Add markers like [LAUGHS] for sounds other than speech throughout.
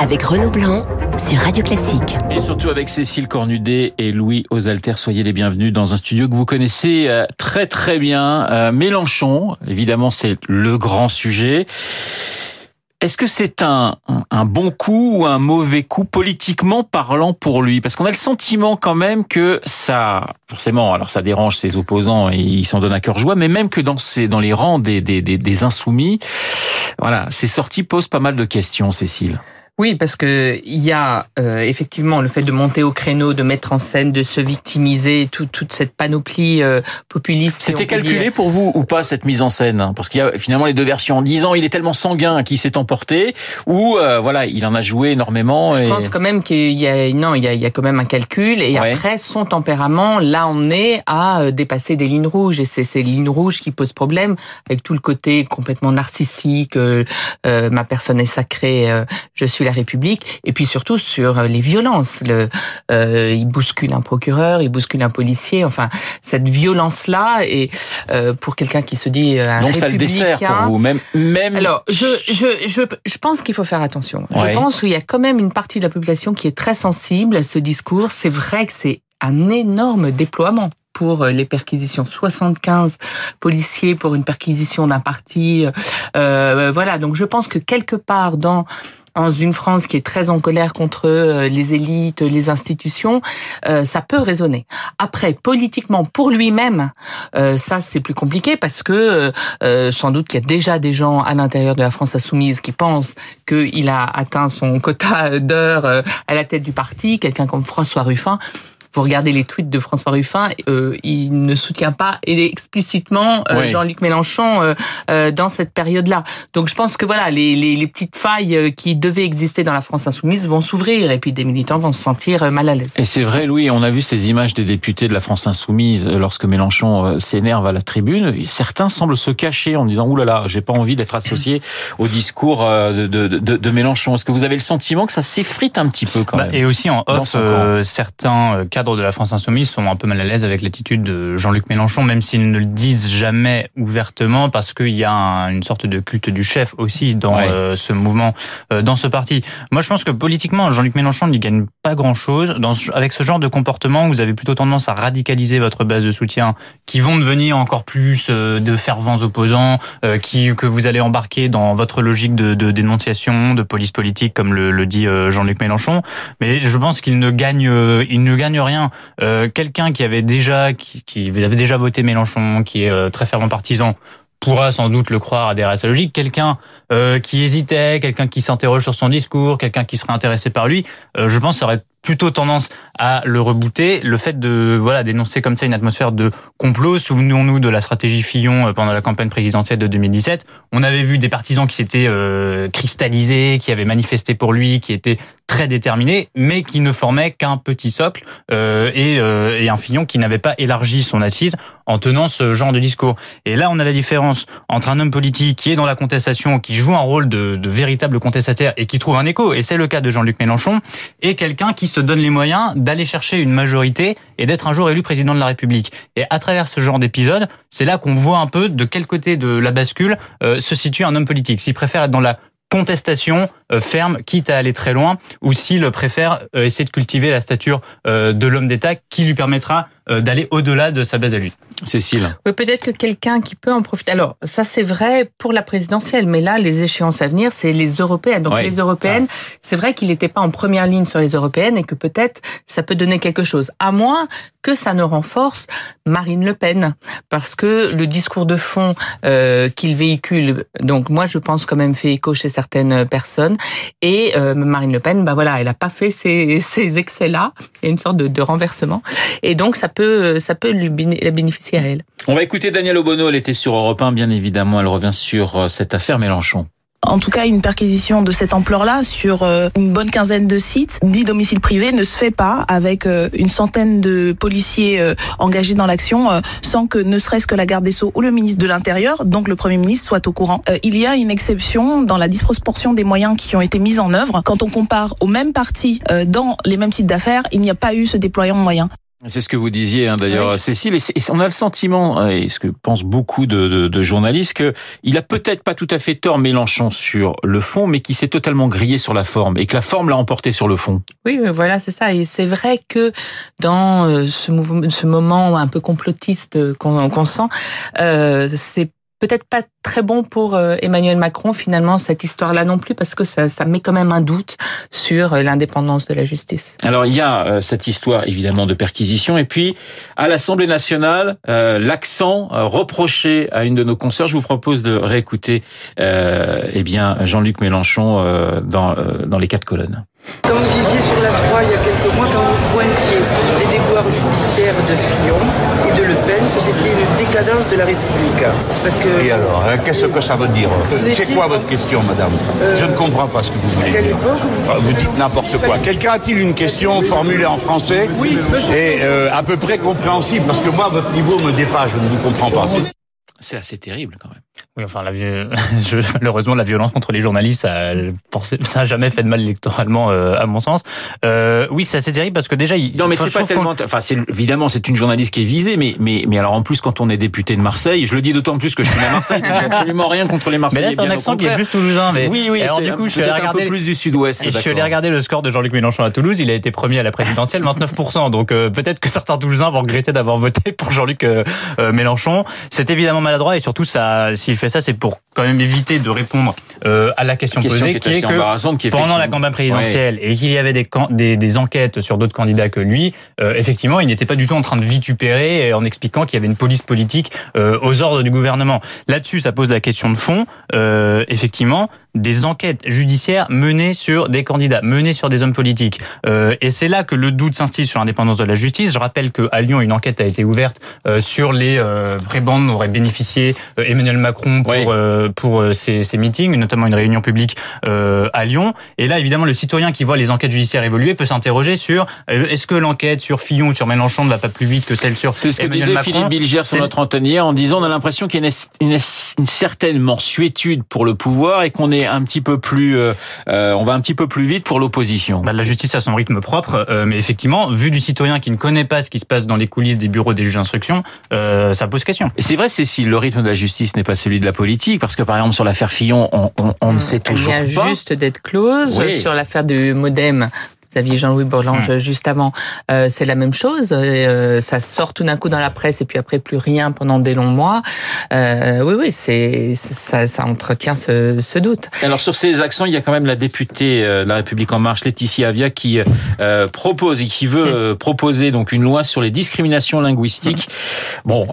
avec Renaud Blanc sur Radio Classique. Et surtout avec Cécile Cornudet et Louis Osalter, soyez les bienvenus dans un studio que vous connaissez euh, très très bien. Euh, Mélenchon, évidemment c'est le grand sujet. Est-ce que c'est un, bon coup ou un mauvais coup politiquement parlant pour lui? Parce qu'on a le sentiment quand même que ça, forcément, alors ça dérange ses opposants et ils s'en donnent à cœur joie, mais même que dans, les rangs des, des insoumis, voilà, ces sorties posent pas mal de questions, Cécile. Oui, parce que il y a euh, effectivement le fait de monter au créneau, de mettre en scène, de se victimiser, tout, toute cette panoplie euh, populiste. C'était calculé pour vous ou pas cette mise en scène? Parce qu'il y a finalement les deux versions en disant il est tellement sanguin qu'il s'est emporté, ou euh, voilà il en a joué énormément. Je pense quand même qu'il y a non il y a, il y a quand même un calcul et ouais. après son tempérament là on est à dépasser des lignes rouges et c'est ces lignes rouges qui posent problème avec tout le côté complètement narcissique. ma personne est sacrée, je suis la République, et puis surtout sur euh, les violences. Le, euh, il bouscule un procureur, il bouscule un policier. Enfin, cette violence-là, et euh, pour quelqu'un qui se dit un donc ça le dessert pour vous, même même. Alors, je je je, je pense qu'il faut faire attention. Ouais. Je pense qu'il y a quand même une partie de la population qui est très sensible à ce discours. C'est vrai que c'est un énorme déploiement pour les perquisitions. 75 policiers pour une perquisition d'un parti. Euh, voilà, donc je pense que quelque part dans dans une France qui est très en colère contre les élites, les institutions, euh, ça peut résonner. Après, politiquement, pour lui-même, euh, ça c'est plus compliqué parce que euh, sans doute qu'il y a déjà des gens à l'intérieur de la France insoumise qui pensent qu'il a atteint son quota d'heures à la tête du parti, quelqu'un comme François Ruffin vous regardez les tweets de François Ruffin, euh, il ne soutient pas explicitement euh, oui. Jean-Luc Mélenchon euh, euh, dans cette période-là. Donc je pense que voilà, les, les, les, petites failles qui devaient exister dans la France insoumise vont s'ouvrir et puis des militants vont se sentir mal à l'aise. Et c'est vrai, Louis, on a vu ces images des députés de la France insoumise lorsque Mélenchon s'énerve à la tribune. Certains semblent se cacher en disant oulala, là là, j'ai pas envie d'être associé au discours de, de, de, de Mélenchon. Est-ce que vous avez le sentiment que ça s'effrite un petit peu quand bah, même Et aussi en off, certains cadres de la France Insoumise sont un peu mal à l'aise avec l'attitude de Jean-Luc Mélenchon, même s'ils ne le disent jamais ouvertement, parce qu'il y a un, une sorte de culte du chef aussi dans ouais. euh, ce mouvement, euh, dans ce parti. Moi, je pense que politiquement, Jean-Luc Mélenchon n'y gagne pas grand-chose. Avec ce genre de comportement, vous avez plutôt tendance à radicaliser votre base de soutien, qui vont devenir encore plus euh, de fervents opposants, euh, qui que vous allez embarquer dans votre logique de, de dénonciation, de police politique, comme le, le dit euh, Jean-Luc Mélenchon. Mais je pense qu'il ne gagne, il ne gagne rien. Euh, quelqu'un qui avait déjà déjà voté Mélenchon, qui est euh, très fervent partisan, pourra sans doute le croire à sa logique. Quelqu'un euh, qui hésitait, quelqu'un qui s'interroge sur son discours, quelqu'un qui serait intéressé par lui, je pense ça aurait plutôt tendance à le rebooter. Le fait de voilà d'énoncer comme ça une atmosphère de complot, souvenons-nous de la stratégie Fillon pendant la campagne présidentielle de 2017. On avait vu des partisans qui s'étaient euh, cristallisés, qui avaient manifesté pour lui, qui étaient très déterminés, mais qui ne formaient qu'un petit socle euh, et, euh, et un Fillon qui n'avait pas élargi son assise en tenant ce genre de discours. Et là, on a la différence entre un homme politique qui est dans la contestation, qui joue un rôle de, de véritable contestataire et qui trouve un écho, et c'est le cas de Jean-Luc Mélenchon, et quelqu'un qui se donne les moyens d'aller chercher une majorité et d'être un jour élu président de la République. Et à travers ce genre d'épisode, c'est là qu'on voit un peu de quel côté de la bascule euh, se situe un homme politique. S'il préfère être dans la contestation ferme, quitte à aller très loin, ou s'il préfère euh, essayer de cultiver la stature euh, de l'homme d'État qui lui permettra euh, d'aller au-delà de sa base à lui. Cécile. Oui, peut-être que quelqu'un qui peut en profiter. Alors, ça c'est vrai pour la présidentielle, mais là, les échéances à venir, c'est les européennes. Donc, ouais. les européennes, c'est vrai qu'il n'était pas en première ligne sur les européennes et que peut-être ça peut donner quelque chose. À moins que ça ne renforce Marine Le Pen, parce que le discours de fond euh, qu'il véhicule, donc moi je pense quand même fait écho chez certaines personnes, et euh, Marine Le Pen, bah voilà, elle a pas fait ces, excès-là, il y a une sorte de, renversement, et donc ça peut ça peut lui bénéficier à elle. On va écouter Danielle Obono, elle était sur Europe 1, bien évidemment, elle revient sur cette affaire Mélenchon. En tout cas, une perquisition de cette ampleur-là sur une bonne quinzaine de sites, dix domiciles privés, ne se fait pas avec une centaine de policiers engagés dans l'action sans que ne serait-ce que la garde des Sceaux ou le ministre de l'Intérieur, donc le Premier ministre, soit au courant. Il y a une exception dans la disproportion des moyens qui ont été mis en œuvre. Quand on compare aux mêmes partis dans les mêmes sites d'affaires, il n'y a pas eu ce déploiement de moyens. C'est ce que vous disiez hein, d'ailleurs, Cécile. Et, on a le sentiment, et ce que pensent beaucoup de, de, de journalistes, que il a peut-être pas tout à fait tort Mélenchon sur le fond, mais qui s'est totalement grillé sur la forme, et que la forme l'a emporté sur le fond. Oui, voilà, c'est ça. Et c'est vrai que dans euh, ce, mouvement, ce moment un peu complotiste qu'on sent, euh, c'est peut-être pas très bon pour euh, Emmanuel Macron finalement cette histoire-là non plus parce que ça, ça met quand même un doute sur euh, l'indépendance de la justice. Alors il y a euh, cette histoire évidemment de perquisition et puis à l'Assemblée nationale l'accent reproché à une de nos consoeurs. Je vous propose de réécouter eh bien Jean-Luc Mélenchon dans dans les quatre colonnes. Comme vous disiez sur la 3 il y a quelques mois quand vous pointiez les déboires judiciaires de Fillon et de Le Pen que c'était une décadence de la République parce que et alors Hein, qu'est-ce que ça veut dire C'est quoi votre question, madame euh, Je ne comprends pas ce que vous voulez dire. Ah, vous dites n'importe quoi. Quelqu'un a-t-il une question formulée en français Oui, Et euh, à peu près compréhensible, parce que moi, votre niveau me dépasse, je ne vous comprends pas. C'est assez terrible quand même. Oui, enfin, la, [LAUGHS] je, malheureusement, la violence contre les journalistes, ça, ça a jamais fait de mal électoralement, euh, à mon sens. Euh, oui, c'est assez terrible parce que déjà, il, non, mais c'est pas tellement. Enfin, c'est évidemment, c'est une journaliste qui est visée, mais mais mais alors en plus, quand on est député de Marseille, je le dis d'autant plus que je suis à Marseille, j'ai absolument rien contre les Marseillais. Mais là, c'est un accent qui est plus toulousain. Mais oui, oui. Alors du coup, je suis allé regarder un peu plus du Sud-Ouest. Je suis allé regarder le score de Jean-Luc Mélenchon à Toulouse. Il a été premier à la présidentielle, 29%. Donc euh, peut-être que certains Toulousains vont regretter d'avoir voté pour Jean-Luc euh, Mélenchon. C'est évidemment maladroit et surtout, ça, s'il fait ça, c'est pour quand même éviter de répondre euh, à la question, posée, qui est, que pendant la campagne présidentielle et qu'il y avait des, des, des, enquêtes sur d'autres candidats que lui, euh, effectivement, il n'était pas du tout en train de vitupérer en expliquant qu'il y avait une police politique euh, aux ordres du gouvernement. Là-dessus, ça pose la question de fond. Effectivement, des enquêtes judiciaires menées sur des candidats, menées sur des hommes politiques. Euh, et c'est là que le doute s'instille sur l'indépendance de la justice. Je rappelle qu'à Lyon, une enquête a été ouverte euh, sur les euh, prébendes dont aurait bénéficié euh, Emmanuel Macron pour, euh, pour ses, ses, meetings, notamment une réunion publique à Lyon. Et là, évidemment, le citoyen qui voit les enquêtes judiciaires évoluer peut s'interroger sur est-ce que l'enquête sur Fillon ou sur Mélenchon ne va pas plus vite que celle sur C'est ce que disait Philippe Bilger sur notre antenne en disant on a l'impression qu'il y a une, une, une certaine mensuétude pour le pouvoir et qu'on est un petit peu plus, euh, euh, on va un petit peu plus vite pour l'opposition. Bah, la justice a son rythme propre, euh, mais effectivement, vu du citoyen qui ne connaît pas ce qui se passe dans les coulisses des bureaux des juges d'instruction, euh, ça pose question. Et c'est vrai, Cécile, le rythme de la justice n'est pas celui de la politique, parce que par exemple sur l'affaire Fillon, on, on, on ne mmh. sait toujours pas. Il vient juste d'être close oui. sur l'affaire du MoDem. Xavier Jean-Louis Bourlange mmh. juste avant, euh, c'est la même chose. Euh, ça sort tout d'un coup dans la presse et puis après plus rien pendant des longs mois. Euh, oui, oui, c'est ça, ça entretient ce, ce, doute. Alors sur ces accents, il y a quand même la députée de la République en marche, Laetitia Avia, qui euh, propose et qui veut mmh. proposer donc une loi sur les discriminations linguistiques. Mmh. Bon,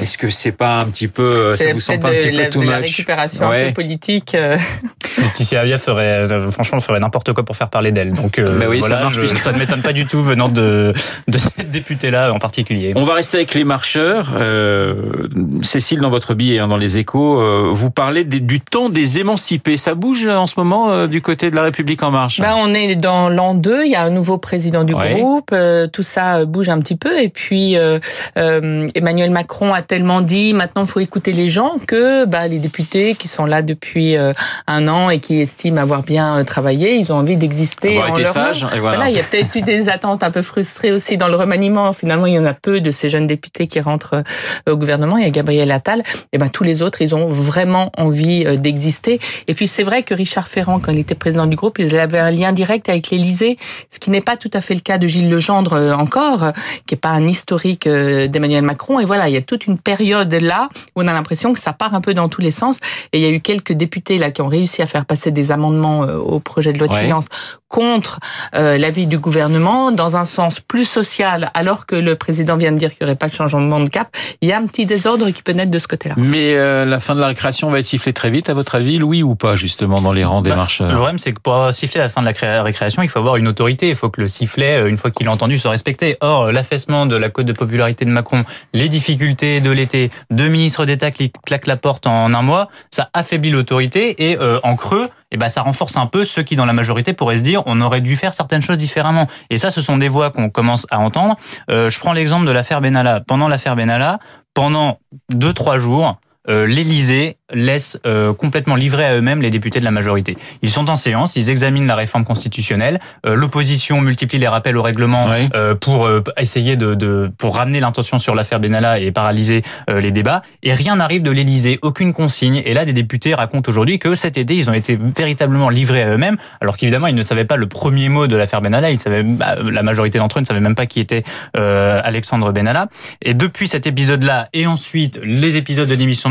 est-ce que c'est pas un petit peu, ça vous semble pas un petit la, peu too la much? récupération ouais. un peu politique. [LAUGHS] Laetitia Avia ferait, franchement, ferait n'importe quoi pour faire parler d'elle. Donc mais oui, voilà, ça, marche, je, ça ne m'étonne pas du tout venant de, de cette députée-là en particulier. On va rester avec les marcheurs. Euh, Cécile, dans votre billet, hein, dans les échos, euh, vous parlez des, du temps des émancipés. Ça bouge en ce moment euh, du côté de la République en marche? Ben, On est dans l'an 2, il y a un nouveau président du ouais. groupe, euh, tout ça bouge un petit peu. Et puis euh, Emmanuel Macron a tellement dit, maintenant il faut écouter les gens, que bah, les députés qui sont là depuis un an et qui estiment avoir bien travaillé, ils ont envie d'exister en leur nom. Et voilà. voilà. il y a peut-être eu des attentes un peu frustrées aussi dans le remaniement. Finalement, il y en a peu de ces jeunes députés qui rentrent au gouvernement. Il y a Gabriel Attal. Et ben tous les autres, ils ont vraiment envie d'exister. Et puis c'est vrai que Richard Ferrand, quand il était président du groupe, il avait un lien direct avec l'Élysée, ce qui n'est pas tout à fait le cas de Gilles Legendre encore, qui est pas un historique d'Emmanuel Macron. Et voilà, il y a toute une période là où on a l'impression que ça part un peu dans tous les sens. Et il y a eu quelques députés là qui ont réussi à faire passer des amendements au projet de loi de ouais. finances contre euh, l'avis du gouvernement dans un sens plus social, alors que le président vient de dire qu'il n'y aurait pas de changement de cap, il y a un petit désordre qui peut naître de ce côté-là. Mais euh, la fin de la récréation va être sifflée très vite, à votre avis, oui ou pas, justement, dans les rangs des bah, marcheurs Le problème, c'est que pour siffler à la fin de la récréation, il faut avoir une autorité, il faut que le sifflet, une fois qu'il est entendu, soit respecté. Or, l'affaissement de la cote de popularité de Macron, les difficultés de l'été, deux ministres d'État qui claquent la porte en un mois, ça affaiblit l'autorité et euh, en creux, eh ben ça renforce un peu ceux qui dans la majorité pourraient se dire on aurait dû faire certaines choses différemment. Et ça, ce sont des voix qu'on commence à entendre. Euh, je prends l'exemple de l'affaire Benalla. Pendant l'affaire Benalla, pendant deux trois jours, euh, l'Élysée laisse euh, complètement livrer à eux-mêmes les députés de la majorité. Ils sont en séance, ils examinent la réforme constitutionnelle. Euh, L'opposition multiplie les rappels au règlement euh, pour euh, essayer de, de, pour ramener l'intention sur l'affaire Benalla et paralyser euh, les débats. Et rien n'arrive de l'Élysée, aucune consigne. Et là, des députés racontent aujourd'hui que cet été, ils ont été véritablement livrés à eux-mêmes, alors qu'évidemment, ils ne savaient pas le premier mot de l'affaire Benalla. Ils savaient, bah, la majorité d'entre eux ne savaient même pas qui était Alexandre Benalla. Et depuis cet épisode-là, et ensuite les épisodes de démission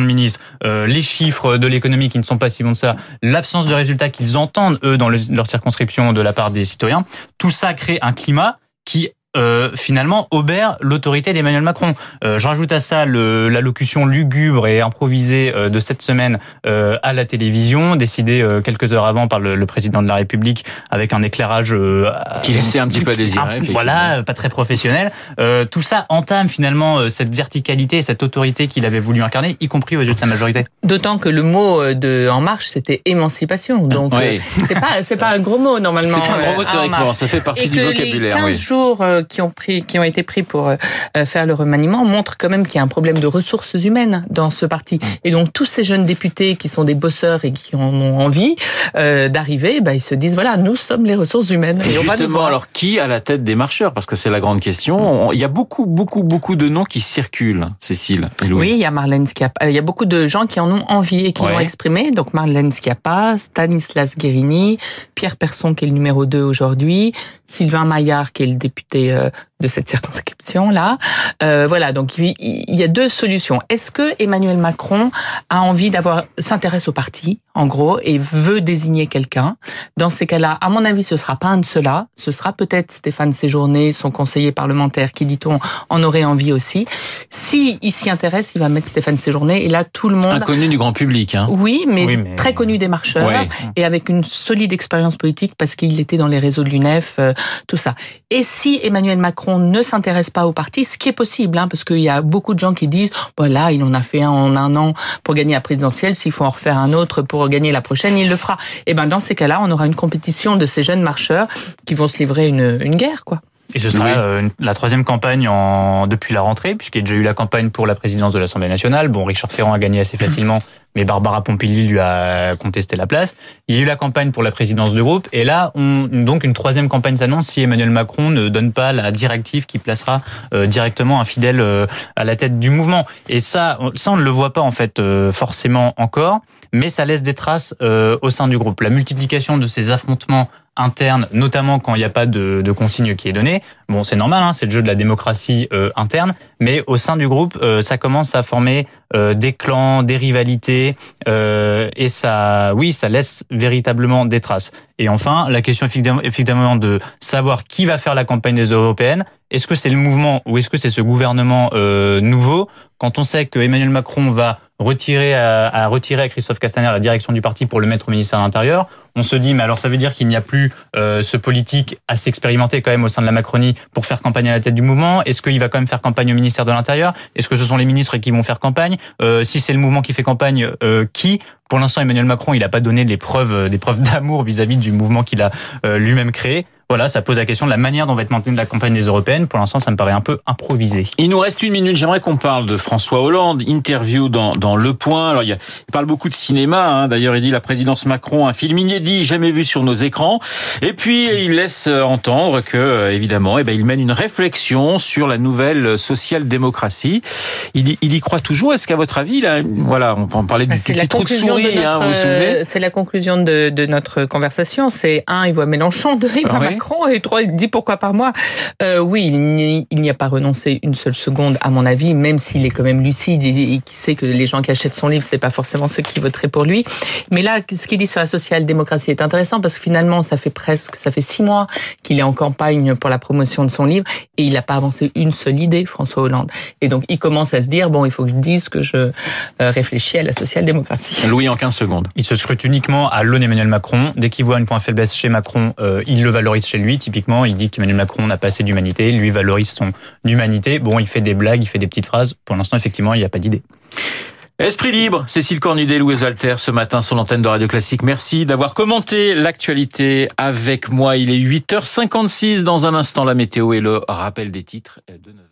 euh, les chiffres de l'économie qui ne sont pas si bons que ça, l'absence de résultats qu'ils entendent, eux, dans leur circonscription de la part des citoyens, tout ça crée un climat qui euh, finalement obère l'autorité d'Emmanuel Macron. Euh, je rajoute à ça l'allocution lugubre et improvisée euh, de cette semaine euh, à la télévision, décidée euh, quelques heures avant par le, le, président de la République avec un éclairage qui laissait un petit peu à désirer. Voilà, pas très professionnel. tout ça entame finalement cette verticalité, cette autorité qu'il avait voulu incarner, y compris aux yeux de sa majorité. D'autant que le mot de En Marche c'était émancipation, donc oui. c'est pas c'est [LAUGHS] pas un gros mot normalement. C'est pas un gros mot théoriquement, ça fait partie et du que vocabulaire. Les 15 oui. jours qui ont pris, qui ont été pris pour euh, faire le remaniement montrent quand même qu'il y a un problème de ressources humaines dans ce parti. Et donc tous ces jeunes députés qui sont des bosseurs et qui en ont envie euh, d'arriver, bah, ils se disent voilà, nous sommes les ressources humaines. Et, et justement, alors qui à la tête des marcheurs? Parce que c'est la grande question. Il y a beaucoup, beaucoup, beaucoup de noms qui circulent, Cécile. Et Louis. Oui, il y a Marlène Schiappa. Il y a beaucoup de gens qui en ont envie et qui ouais. l'ont exprimé. Donc Marlène Schiappa, Stanislas Guérini, Pierre Persson qui est le numéro 2 aujourd'hui, Sylvain Maillard qui est le député euh, de cette circonscription-là. Euh, voilà, donc il y a deux solutions. Est-ce que Emmanuel Macron a envie d'avoir s'intéresse au parti, en gros, et veut désigner quelqu'un? Dans ces cas-là, à mon avis, ce sera pas un de ceux-là. Ce sera peut-être Stéphane Séjourné, son conseiller parlementaire, qui, dit-on, en aurait envie aussi. Si il s'y intéresse, il va mettre Stéphane Séjourné, et là, tout le monde... Inconnu du grand public, hein. Oui, mais, oui, mais... très connu des marcheurs, ouais. et avec une solide expérience politique, parce qu'il était dans les réseaux de l'UNEF, euh, tout ça. Et si Emmanuel Macron ne s'intéresse pas au parti, ce qui est possible, hein, parce qu'il y a beaucoup de gens qui disent, voilà, bon, il en a fait un en un an pour gagner la présidentielle, s'il faut en refaire un autre pour gagner la prochaine, il le fera. Et ben dans ces cas-là, on aura une compétition de ces jeunes marcheurs qui vont se livrer une, une guerre, quoi. Et ce sera oui. euh, la troisième campagne en, depuis la rentrée, puisqu'il y a déjà eu la campagne pour la présidence de l'Assemblée nationale. Bon, Richard Ferrand a gagné assez facilement, [LAUGHS] mais Barbara Pompili lui a contesté la place. Il y a eu la campagne pour la présidence du groupe, et là, on, donc une troisième campagne s'annonce si Emmanuel Macron ne donne pas la directive qui placera euh, directement un fidèle euh, à la tête du mouvement. Et ça, ça on ne le voit pas en fait euh, forcément encore, mais ça laisse des traces euh, au sein du groupe. La multiplication de ces affrontements interne, notamment quand il n'y a pas de, de, consigne qui est donnée. Bon, c'est normal, hein, c'est le jeu de la démocratie euh, interne, mais au sein du groupe, euh, ça commence à former euh, des clans, des rivalités, et ça, oui, ça laisse véritablement des traces. Et enfin, la question effectivement de savoir qui va faire la campagne des européennes. Est-ce que c'est le mouvement ou est-ce que c'est ce gouvernement nouveau? Quand on sait que Emmanuel Macron va retirer à, à retirer à Christophe Castaner la direction du parti pour le mettre au ministère de l'Intérieur, on se dit mais alors ça veut dire qu'il n'y a plus euh, ce politique assez expérimenté quand même au sein de la Macronie pour faire campagne à la tête du mouvement? Est-ce qu'il va quand même faire campagne au ministère de l'Intérieur? Est-ce que ce sont les ministres qui vont faire campagne? Euh, Si c'est le mouvement qui fait campagne, euh, qui Pour l'instant, Emmanuel Macron, il n'a pas donné des preuves, des [LAUGHS] preuves d'amour vis-à-vis du mouvement qu'il a lui-même créé voilà, ça pose la question de la manière dont va être maintenue la campagne des européennes. Pour l'instant, ça me paraît un peu improvisé. Il nous reste une minute. J'aimerais qu'on parle de François Hollande. Interview dans, dans Le Point. Alors, il, y a, il parle beaucoup de cinéma. Hein. D'ailleurs, il dit la présidence Macron, un film inédit, jamais vu sur nos écrans. Et puis, il laisse entendre que, évidemment, eh ben, il mène une réflexion sur la nouvelle social-démocratie. Il, il, y croit toujours. Est-ce qu'à votre avis, là, voilà, on peut en parler du, du petit trou de souris, de hein, vous vous souvenez? C'est la conclusion de, de, notre conversation. C'est un, il voit Mélenchon, deux, il voit Ah Macron. Et trois, il dit pourquoi par moi. Euh, oui, il n'y a pas renoncé une seule seconde, à mon avis, même s'il est quand même lucide et, qui sait que les gens qui achètent son livre, c'est pas forcément ceux qui voteraient pour lui. Mais là, ce qu'il dit sur la social-démocratie est intéressant parce que finalement, ça fait presque, ça fait six mois qu'il est en campagne pour la promotion de son livre et il n'a pas avancé une seule idée, François Hollande. Et donc, il commence à se dire bon, il faut que je dise que je euh, réfléchis à la social-démocratie. Louis, en 15 secondes. Il se scrute uniquement à l'aune Emmanuel Macron. Dès qu'il voit une point faiblesse chez Macron, euh, il le valorise chez lui. Typiquement, il dit qu'Emmanuel Macron n'a pas assez d'humanité, lui valorise son humanité. Bon, il fait des blagues, il fait des petites phrases. Pour l'instant, effectivement, il n'y a pas d'idée. Esprit libre, Cécile Cornudet, Louis Alter, ce matin sur l'antenne de Radio Classique. Merci d'avoir commenté l'actualité avec moi. Il est 8h56 dans un instant, la météo et le rappel des titres de 9h.